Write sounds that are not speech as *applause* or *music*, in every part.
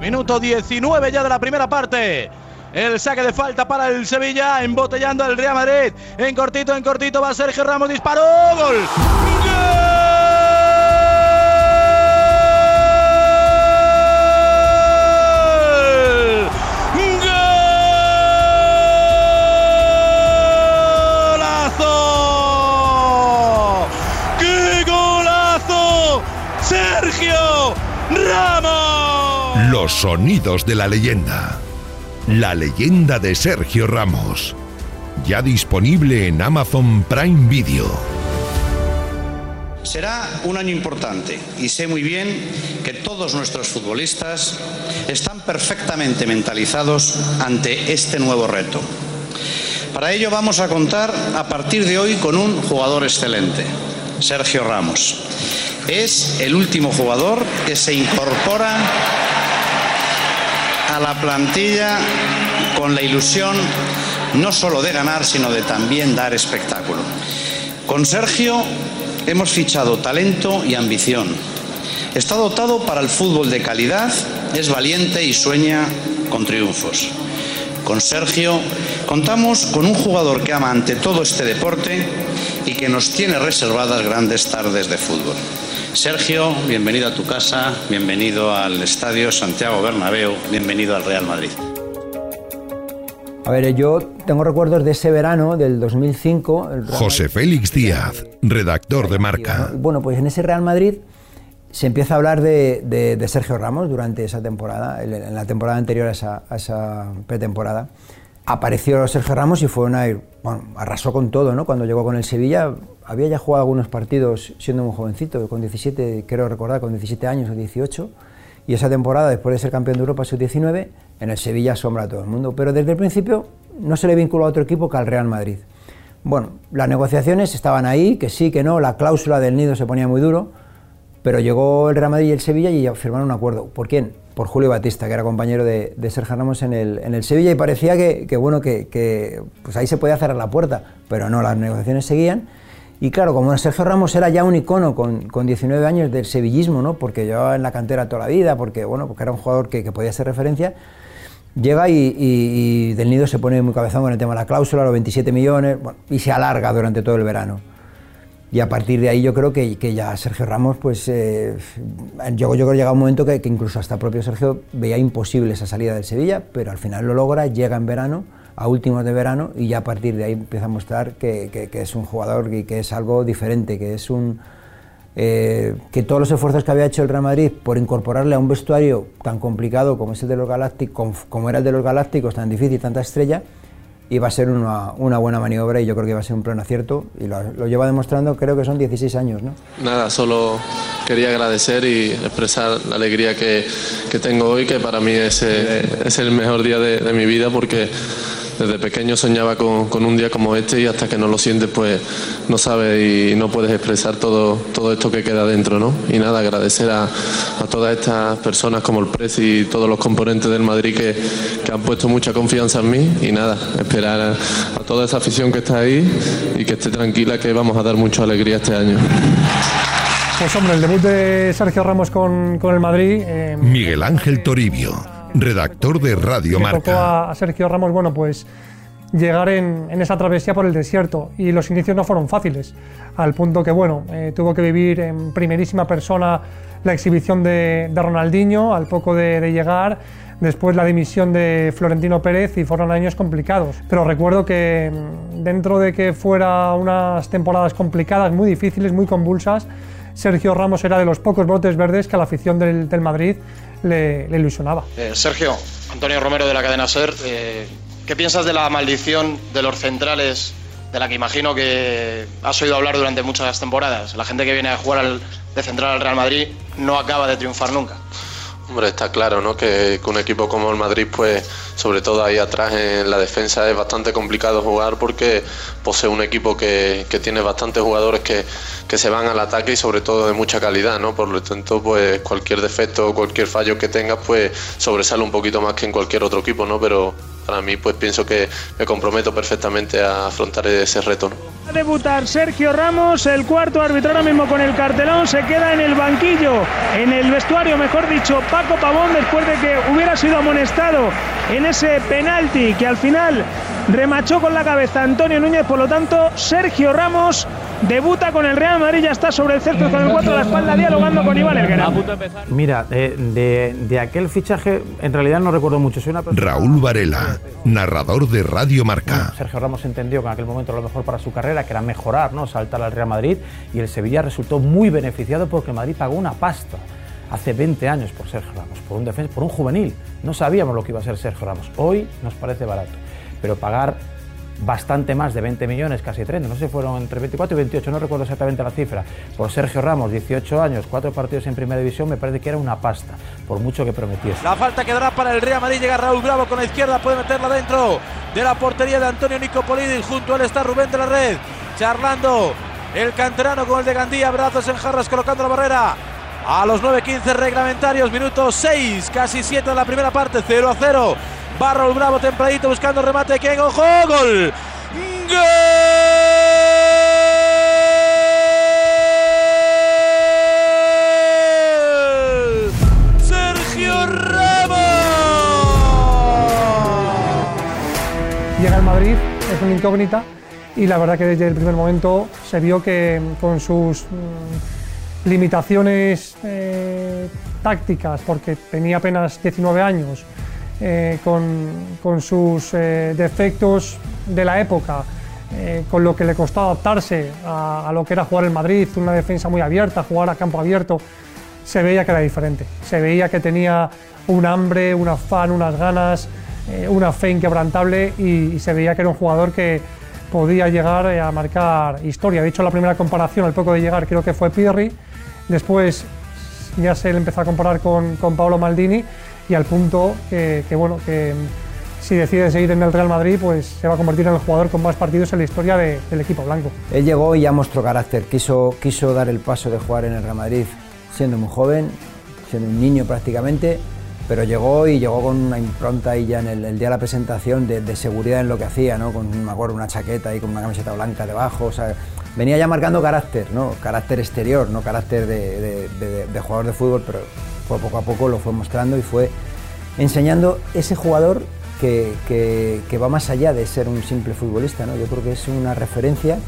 Minuto 19 ya de la primera parte. El saque de falta para el Sevilla, embotellando al Real Madrid. En cortito, en cortito va Sergio Ramos, disparó, gol. Los sonidos de la leyenda. La leyenda de Sergio Ramos. Ya disponible en Amazon Prime Video. Será un año importante y sé muy bien que todos nuestros futbolistas están perfectamente mentalizados ante este nuevo reto. Para ello vamos a contar a partir de hoy con un jugador excelente, Sergio Ramos. Es el último jugador que se incorpora a la plantilla con la ilusión no solo de ganar, sino de también dar espectáculo. Con Sergio hemos fichado talento y ambición. Está dotado para el fútbol de calidad, es valiente y sueña con triunfos. Con Sergio contamos con un jugador que ama ante todo este deporte y que nos tiene reservadas grandes tardes de fútbol. Sergio, bienvenido a tu casa, bienvenido al Estadio Santiago Bernabéu, bienvenido al Real Madrid. A ver, yo tengo recuerdos de ese verano del 2005. el Real José Madrid- Félix Díaz, redactor de Marca. Bueno, pues en ese Real Madrid se empieza a hablar de, de- de Sergio Ramos durante esa temporada, en- en la temporada anterior a esa, a esa pretemporada. Apareció Sergio Ramos y fue una. Bueno, arrasó con todo, ¿no? Cuando llegó con el Sevilla, había ya jugado algunos partidos siendo muy jovencito, con 17, creo recordar, con 17 años o 18. Y esa temporada, después de ser campeón de Europa sub-19, en el Sevilla asombra a todo el mundo. Pero desde el principio no se le vinculó a otro equipo que al Real Madrid. Bueno, las negociaciones estaban ahí, que sí, que no, la cláusula del nido se ponía muy duro, pero llegó el Real Madrid y el Sevilla y firmaron un acuerdo. ¿Por quién? Por Julio Batista, que era compañero de, Sergio Ramos en el, en el Sevilla y parecía que, que, bueno, que, pues ahí se podía cerrar la puerta, pero no, las negociaciones seguían. Y claro, como Sergio Ramos era ya un icono con, con 19 años del sevillismo, ¿no? porque llevaba en la cantera toda la vida, porque, bueno, porque era un jugador que, podía ser referencia, llega y Del Nido se pone muy cabezón con el tema de la cláusula, los 27 millones, bueno, y se alarga durante todo el verano. Y a partir de ahí yo creo que, que ya Sergio Ramos, pues eh, yo, yo creo que llega un momento que, que incluso hasta propio Sergio veía imposible esa salida del Sevilla, pero al final lo logra, llega en verano, a últimos de verano, y ya a partir de ahí empieza a mostrar que, que- es un jugador y que es algo diferente, que es un... eh, que todos los esfuerzos que había hecho el Real Madrid por incorporarle a un vestuario tan complicado como es el de los Galácticos, como era el de los Galácticos, tan difícil, tanta estrella, iba a ser una, una buena maniobra y yo creo que iba a ser un pleno acierto y lo, lleva demostrando creo que son 16 años, ¿no? Nada, solo quería agradecer y expresar la alegría que, que tengo hoy, que para mí es, eh, es el mejor día de mi vida porque desde pequeño soñaba con, con un día como este y hasta que no lo sientes pues no sabes y no puedes expresar todo, todo esto que queda dentro, ¿no? Y nada, agradecer a, a todas estas personas como el Presi y todos los componentes del Madrid que, que han puesto mucha confianza en mí y nada, esperar a, a toda esa afición que está ahí y que esté tranquila que vamos a dar mucha alegría este año. Pues hombre, el debut de Sergio Ramos con, con el Madrid. eh, Miguel Ángel Toribio, redactor de Radio le tocó Marca. a, a Sergio Ramos, bueno, pues llegar en, en esa travesía por el desierto y los inicios no fueron fáciles, al punto que, bueno, eh, tuvo que vivir en primerísima persona la exhibición de, de Ronaldinho al poco de, de llegar, después la dimisión de Florentino Pérez y fueron años complicados. Pero recuerdo que mm, dentro de que fuera unas temporadas complicadas, muy difíciles, muy convulsas, Sergio Ramos era de los pocos brotes verdes que a la afición del, del Madrid le, le ilusionaba. Eh, Sergio, Antonio Romero de la cadena SER, eh, ¿qué piensas de la maldición de los centrales de la que imagino que has oído hablar durante muchas temporadas? La gente que viene a jugar al- de central al Real Madrid no acaba de triunfar nunca. Hombre, está claro, ¿no? Que, que un equipo como el Madrid, pues, sobre todo ahí atrás en la defensa es bastante complicado jugar porque posee un equipo que, que tiene bastantes jugadores que, que se van al ataque y sobre todo de mucha calidad, ¿no? Por lo tanto, pues cualquier defecto o cualquier fallo que tengas, pues sobresale un poquito más que en cualquier otro equipo, ¿no? Pero para mí pues pienso que me comprometo perfectamente a afrontar ese reto. Va a debutar Sergio Ramos, el cuarto árbitro ahora mismo con el cartelón, se queda en el banquillo, en el vestuario, mejor dicho, Paco Pavón, después de que hubiera sido amonestado en ese penalti que al final remachó con la cabeza Antonio Núñez, por lo tanto, Sergio Ramos debuta con el Real Madrid, ya está sobre el césped con el 4 de la espalda, dialogando con Iván Elguera. Mira, de, de, aquel fichaje en realidad no recuerdo mucho. Soy una Raúl Varela, narrador de Radio Marca. Sergio Ramos entendió que en aquel momento lo mejor para su carrera, que era mejorar, ¿no? saltar al Real Madrid, y el Sevilla resultó muy beneficiado porque el Madrid pagó una pasta hace 20 años por Sergio Ramos, por un defensa, por un juvenil. No sabíamos lo que iba a ser Sergio Ramos. Hoy nos parece barato, pero pagar bastante más de 20 millones, casi 30, no sé, fueron entre 24 y 28, no recuerdo exactamente la cifra, por Sergio Ramos, 18 años, cuatro partidos en primera división, me parece que era una pasta, por mucho que prometiese. La falta quedará para el Real Madrid, llega Raúl Bravo con la izquierda, puede meterla dentro de la portería de Antonio Nicopolidis, junto a él está Rubén de la Red, charlando el canterano con el de Gandía, brazos en jarras colocando la barrera. A los 9.15 reglamentarios, minutos 6, casi 7 en la primera parte, 0 a 0. Barro Bravo templadito buscando remate. que ojo! ¡Gol! ¡Gol! ¡Sergio Ramos! Llega al Madrid, es una incógnita y la verdad que desde el primer momento se vio que con sus mm, limitaciones eh, tácticas, porque tenía apenas 19 años, eh, con, sus eh, defectos de la época, eh, con lo que le costó adaptarse a, lo que era jugar en Madrid, una defensa muy abierta, jugar a campo abierto, se veía que era diferente. Se veía que tenía un hambre, un afán, unas ganas, una fe inquebrantable y, se veía que era un jugador que podía llegar a marcar historia. De hecho, la primera comparación al poco de llegar creo que fue Pirri, después ya se le empezó a comparar con Paolo Maldini y al punto que, bueno, que si decide seguir en el Real Madrid, pues se va a convertir en el jugador con más partidos en la historia del equipo blanco. Él llegó y ya mostró carácter, quiso, quiso dar el paso de jugar en el Real Madrid siendo muy joven, siendo un niño prácticamente, pero llegó y llegó con una impronta y ya en el, día de la presentación de, seguridad en lo que hacía, ¿no? con me acuerdo, una chaqueta y con una camiseta blanca debajo, o sea, venía ya marcando carácter, ¿no? carácter exterior, no carácter de, de jugador de fútbol, pero poco a poco lo fue mostrando y fue enseñando ese jugador que, que, va más allá de ser un simple futbolista. ¿no? Yo creo que es una referencia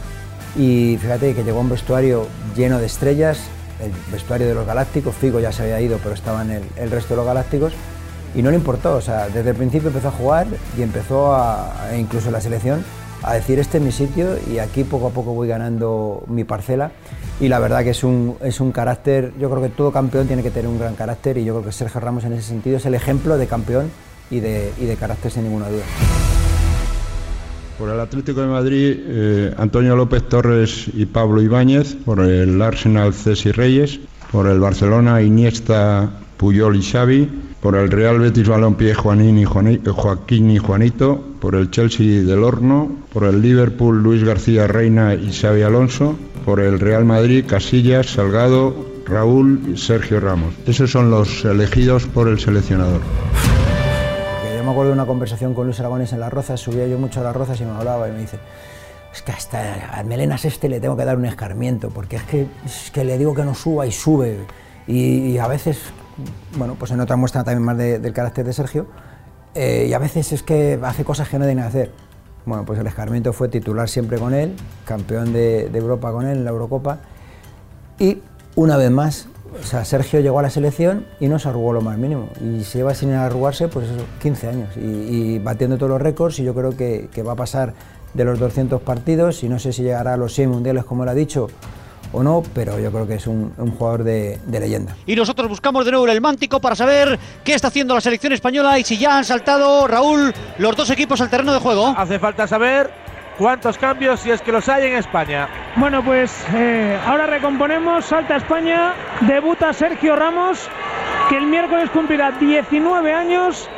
y fíjate que llegó a un vestuario lleno de estrellas, el vestuario de los Galácticos, Figo ya se había ido, pero estaban el, el resto de los Galácticos y no le importó, o sea, desde el principio empezó a jugar y empezó a, incluso la selección, a decir este es mi sitio y aquí poco a poco voy ganando mi parcela y la verdad que es un, es un carácter, yo creo que todo campeón tiene que tener un gran carácter y yo creo que Sergio Ramos en ese sentido es el ejemplo de campeón y de, y de carácter sin ninguna duda. Por el Atlético de Madrid, eh, Antonio López Torres y Pablo Ibáñez, por el Arsenal Cesi Reyes, por el Barcelona Iniesta, Puyol y Xavi, por el Real Betis Balompié Juanín y Joaquín y Juanito, por el Chelsea del Horno, por el Liverpool Luis García Reina y Xavi Alonso, por el Real Madrid Casillas, Salgado, Raúl y Sergio Ramos. Esos son los elegidos por el seleccionador. Yo me acuerdo de una conversación con Luis Aragones en Las Rozas, subía yo mucho a Las Rozas y me hablaba y me dice, es que hasta a Melenas este le tengo que dar un escarmiento, porque es que, le digo que no suba y sube. Y, a veces, bueno, pues en otra muestra también más del carácter de Sergio, eh, y a veces es que hace cosas que no deben hacer. Bueno, pues el escarmiento fue titular siempre con él, campeón de, Europa con él en la Eurocopa. Y una vez más, o sea, Sergio llegó a la selección y no se arrugó lo más mínimo. Y se lleva sin arrugarse, pues eso, 15 años. Y, batiendo todos los récords, y yo creo que, que, va a pasar de los 200 partidos, y no sé si llegará a los 100 mundiales, como él ha dicho, o no, pero yo creo que es un, jugador de, leyenda. Y nosotros buscamos de nuevo el Mántico para saber qué está haciendo la selección española y si ya han saltado, Raúl, los dos equipos al terreno de juego. Hace falta saber cuántos cambios, si es que los hay en España. Bueno, pues eh, ahora recomponemos, salta España, debuta Sergio Ramos, que el miércoles cumplirá 19 años.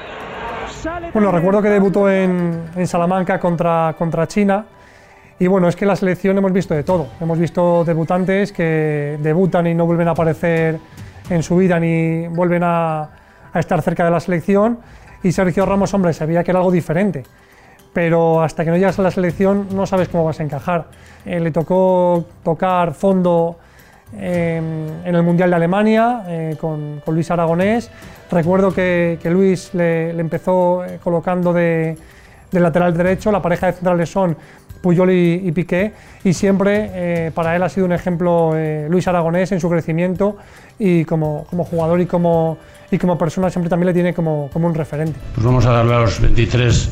bueno, recuerdo que debutó en, en Salamanca contra, contra China y bueno, es que en la selección hemos visto de todo. Hemos visto debutantes que debutan y no vuelven a aparecer en su vida ni vuelven a, estar cerca de la selección. y Sergio Ramos, hombre, sabía que era algo diferente. Pero hasta que no llegas a la selección no sabes cómo vas a encajar. Eh, le tocó tocar fondo eh, en el Mundial de Alemania eh, con, con Luis Aragonés. Recuerdo que, que Luis le, le empezó eh, colocando de, de lateral derecho, la pareja de centrales son Puyol y, y Piqué, y siempre eh, para él ha sido un ejemplo eh, Luis Aragonés en su crecimiento y como, como jugador y como, y como persona siempre también le tiene como, como un referente. Pues vamos a darle a los 23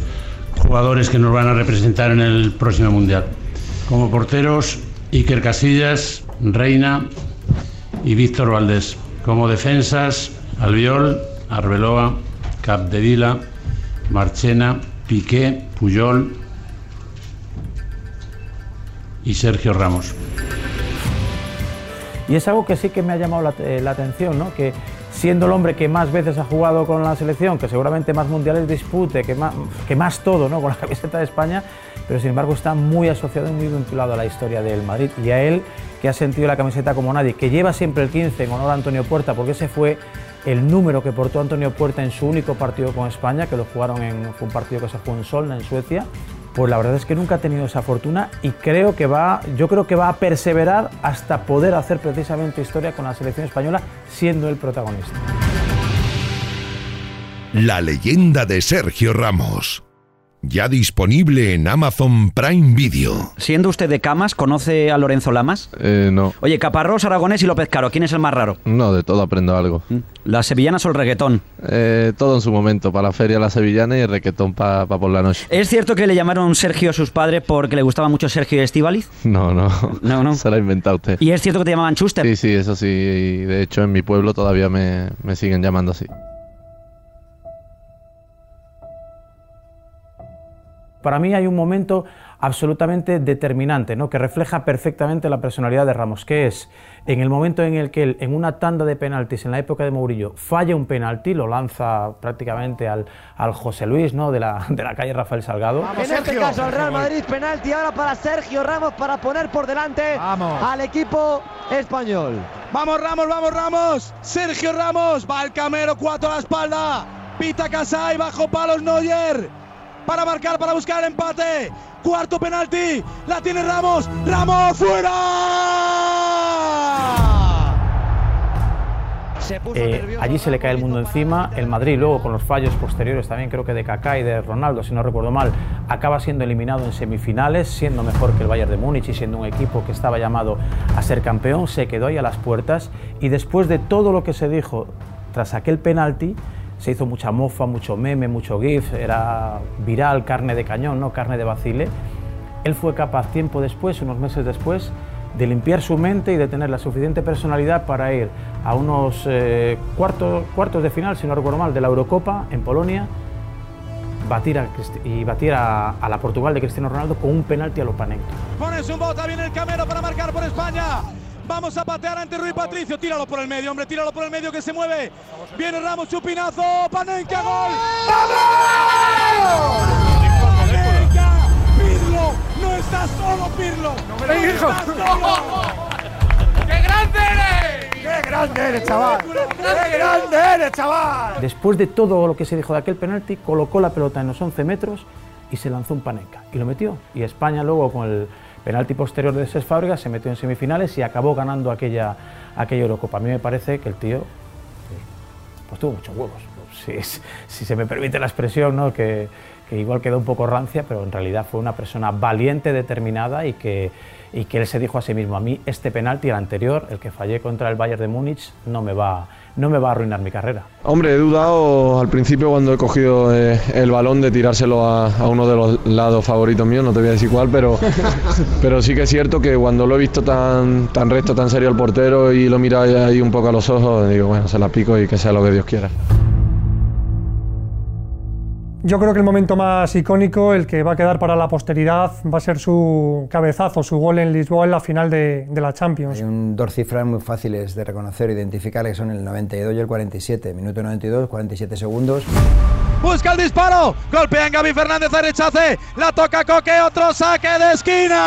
jugadores que nos van a representar en el próximo Mundial. Como porteros, Iker Casillas, Reina y Víctor Valdés. Como defensas, Albiol, Arbeloa, Capdevila, Marchena, Piqué, Puyol y Sergio Ramos. Y es algo que sí que me ha llamado la, eh, la atención, ¿no? que siendo el hombre que más veces ha jugado con la selección, que seguramente más mundiales dispute, que más, todo ¿no? *laughs* con la camiseta de España, pero sin embargo está muy asociado y muy vinculado a la historia del Madrid. Y a él, que ha sentido la camiseta como nadie, que lleva siempre el 15 en honor a Antonio Puerta, porque ese fue el número que portó Antonio Puerta en su único partido con España, que lo jugaron en un partido que se jugó en Solna, en Suecia. Pues la verdad es que nunca ha tenido esa fortuna y creo que va, yo creo que va a perseverar hasta poder hacer precisamente historia con la selección española, siendo el protagonista. La leyenda de Sergio Ramos. Ya disponible en Amazon Prime Video. Siendo usted de Camas, ¿conoce a Lorenzo Lamas? Eh, no. Oye, Caparrós, Aragonés y López Caro, ¿quién es el más raro? No, de todo aprendo algo. ¿Las sevillanas o el reggaetón? Eh, todo en su momento. Para la feria la sevillana y el requetón para por la noche. ¿Es cierto que le llamaron Sergio a sus padres porque le gustaba mucho Sergio y Estíbaliz? No, no. No, no. *laughs* Se lo ha inventado usted. ¿Y es cierto que te llamaban Schuster? Sí, sí, eso sí. Y de hecho en mi pueblo todavía me, me siguen llamando así. Para mí hay un momento absolutamente determinante, ¿no? que refleja perfectamente la personalidad de Ramos, que es en el momento en el que él, en una tanda de penaltis, en la época de Mourinho, falla un penalti, lo lanza prácticamente al, al José Luis ¿no? de, la, de la calle Rafael Salgado. En este caso al Real Madrid, penalti ahora para Sergio Ramos para poner por delante al equipo español. Vamos Ramos, vamos Ramos. Sergio Ramos, va el Camero, cuatro a la espalda. Pita Casay, bajo palos Neuer. Para marcar, para buscar el empate. Cuarto penalti, la tiene Ramos. Ramos fuera. Eh, allí se le cae el mundo encima. El Madrid, luego con los fallos posteriores también, creo que de Kaká y de Ronaldo, si no recuerdo mal, acaba siendo eliminado en semifinales, siendo mejor que el Bayern de Múnich y siendo un equipo que estaba llamado a ser campeón. Se quedó ahí a las puertas y después de todo lo que se dijo tras aquel penalti, se hizo mucha mofa, mucho meme, mucho gif, era viral, carne de cañón, no carne de vacile. Él fue capaz tiempo después, unos meses después, de limpiar su mente y de tener la suficiente personalidad para ir a unos eh, cuartos, cuartos de final, si no recuerdo mal, de la Eurocopa en Polonia batir a, y batir a, a, la Portugal de Cristiano Ronaldo con un penalti a los Panenka. Pones un bota, viene el Camero para marcar por España. Vamos a patear ante Rui Patricio. Tíralo por el medio, hombre. Tíralo por el medio que se mueve. Viene Ramos, chupinazo. Panenka, gol. ¡Vamos! Panenka, Pirlo. No estás solo, Pirlo. No me lo estás solo. ¡Qué grande eres! ¡Qué grande eres, chaval! ¡Qué grande eres, chaval! Después de todo lo que se dijo de aquel penalti, colocó la pelota en los 11 metros y se lanzó un Panenka. Y lo metió. Y España luego con el penalti posterior de Cés Fábregas se metió en semifinales y acabó ganando aquella, aquella Eurocopa. A mí me parece que el tío pues tuvo muchos huevos, *laughs* si, si se me permite la expresión, ¿no? que, que, igual quedó un poco rancia, pero en realidad fue una persona valiente, determinada y que, y que él se dijo a sí mismo, a mí este penalti, el anterior, el que fallé contra el Bayern de Múnich, no me va no me va a arruinar mi carrera. Hombre, he dudado al principio cuando he cogido eh, el balón de tirárselo a, a, uno de los lados favoritos míos, no te voy a decir cuál, pero, *laughs* pero sí que es cierto que cuando lo he visto tan, tan recto, tan serio al portero y lo mira ahí un poco a los ojos, digo, bueno, se la pico y que sea lo que Dios quiera. Yo creo que el momento más icónico, el que va a quedar para la posteridad, va a ser su cabezazo, su gol en Lisboa en la final de, de la Champions. Hay un, dos cifras muy fáciles de reconocer, identificar, que son el 92 y el 47. Minuto 92, 47 segundos. Busca el disparo, golpea en Gaby Fernández a rechace, la toca Coque, otro saque de esquina.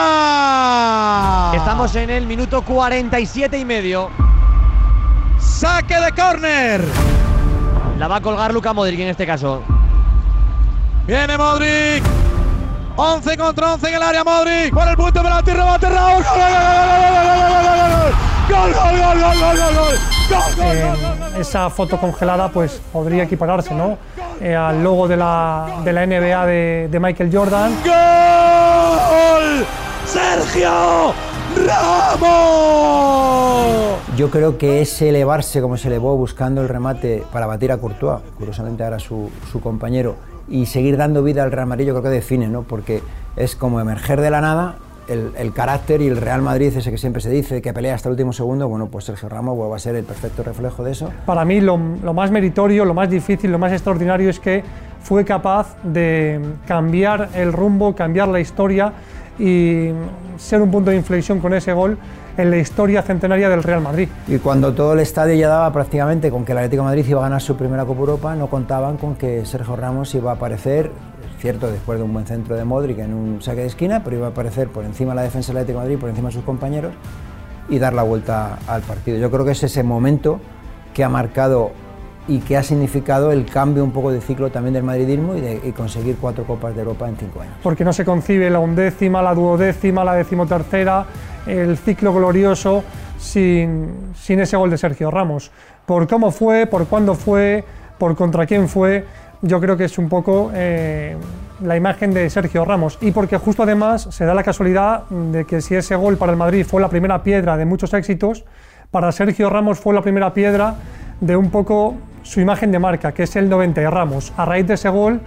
Estamos en el minuto 47 y medio. Saque de córner. La va a colgar Luca Modric en este caso. Viene Modric. 11 contra 11 en el área Modric. Por el punto de penalti, rebate Raúl. Gol, gol, gol, gol, gol, gol, gol. Eh, esa foto congelada pues podría equipararse ¿no? Eh, al logo de la, de la NBA de, de Michael Jordan. ¡Gol! ¡Sergio Ramos! Yo creo que ese elevarse como se elevó buscando el remate para batir a Courtois, curiosamente ahora su, su compañero, y seguir dando vida al Real Madrid, yo creo que define, ¿no? porque es como emerger de la nada el, el, carácter y el Real Madrid, ese que siempre se dice, que pelea hasta el último segundo, bueno, pues Sergio Ramos vuelve a ser el perfecto reflejo de eso. Para mí lo, lo, más meritorio, lo más difícil, lo más extraordinario es que fue capaz de cambiar el rumbo, cambiar la historia y ser un punto de inflexión con ese gol en la historia centenaria del Real Madrid. Y cuando todo el estadio ya daba prácticamente con que el Atlético Madrid iba a ganar su primera Copa Europa, no contaban con que Sergio Ramos iba a aparecer cierto, después de un buen centro de Modric en un saque de esquina, pero iba a aparecer por encima de la defensa del Atlético Madrid, por encima de sus compañeros y dar la vuelta al partido. Yo creo que es ese momento que ha marcado y que ha significado el cambio un poco de ciclo también del madridismo y de conseguir cuatro Copas de Europa en cinco años. Porque no se concibe la undécima, la duodécima, la decimotercera, el ciclo glorioso sin, sin ese gol de Sergio Ramos. Por cómo fue, por cuándo fue, por contra quién fue, yo creo que es un poco eh, la imagen de Sergio Ramos. Y porque justo además se da la casualidad de que si ese gol para el Madrid fue la primera piedra de muchos éxitos, para Sergio Ramos fue la primera piedra de un poco su imagen de marca, que es el 90 de Ramos. A raíz de ese gol,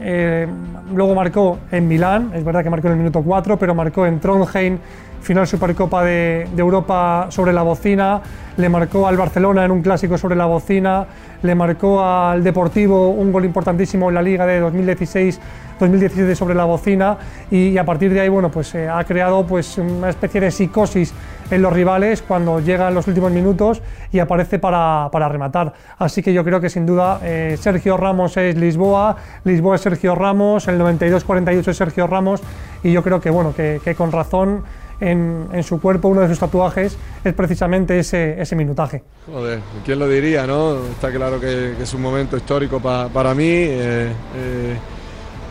eh, luego marcó en Milán, es verdad que marcó en el minuto 4, pero marcó en Trondheim, final Supercopa de, Europa sobre la bocina, le marcó al Barcelona en un clásico sobre la bocina, le marcó al Deportivo un gol importantísimo en la Liga de 2016-2017 sobre la bocina. Y, y, a partir de ahí bueno, pues, eh, ha creado pues, una especie de psicosis en los rivales cuando llegan los últimos minutos y aparece para, para rematar. Así que yo creo que sin duda eh, Sergio Ramos es Lisboa, Lisboa es Sergio Ramos, el 92-48 es Sergio Ramos y yo creo que, bueno, que, con razón en, en, su cuerpo, uno de sus tatuajes, es precisamente ese, ese minutaje. Joder, ¿quién lo diría, no? Está claro que, que es un momento histórico pa, para mí. Eh, eh,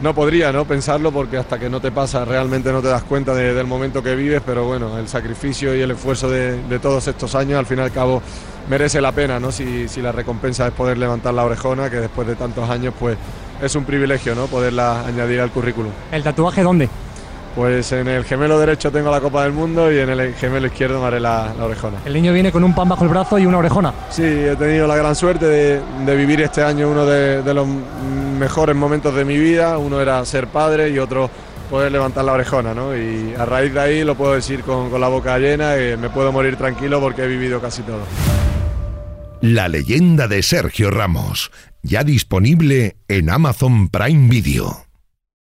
no podría no pensarlo porque hasta que no te pasa realmente no te das cuenta de, del momento que vives, pero bueno, el sacrificio y el esfuerzo de, de, todos estos años al fin y al cabo merece la pena, ¿no? Si, si la recompensa es poder levantar la orejona, que después de tantos años pues es un privilegio, ¿no? Poderla añadir al currículum. ¿El tatuaje dónde? Pues en el gemelo derecho tengo la Copa del Mundo y en el gemelo izquierdo me haré la, la, orejona. El niño viene con un pan bajo el brazo y una orejona. Sí, he tenido la gran suerte de, de vivir este año uno de, de, los mejores momentos de mi vida. Uno era ser padre y otro poder levantar la orejona, ¿no? Y a raíz de ahí lo puedo decir con, con la boca llena y me puedo morir tranquilo porque he vivido casi todo. La leyenda de Sergio Ramos, ya disponible en Amazon Prime Video.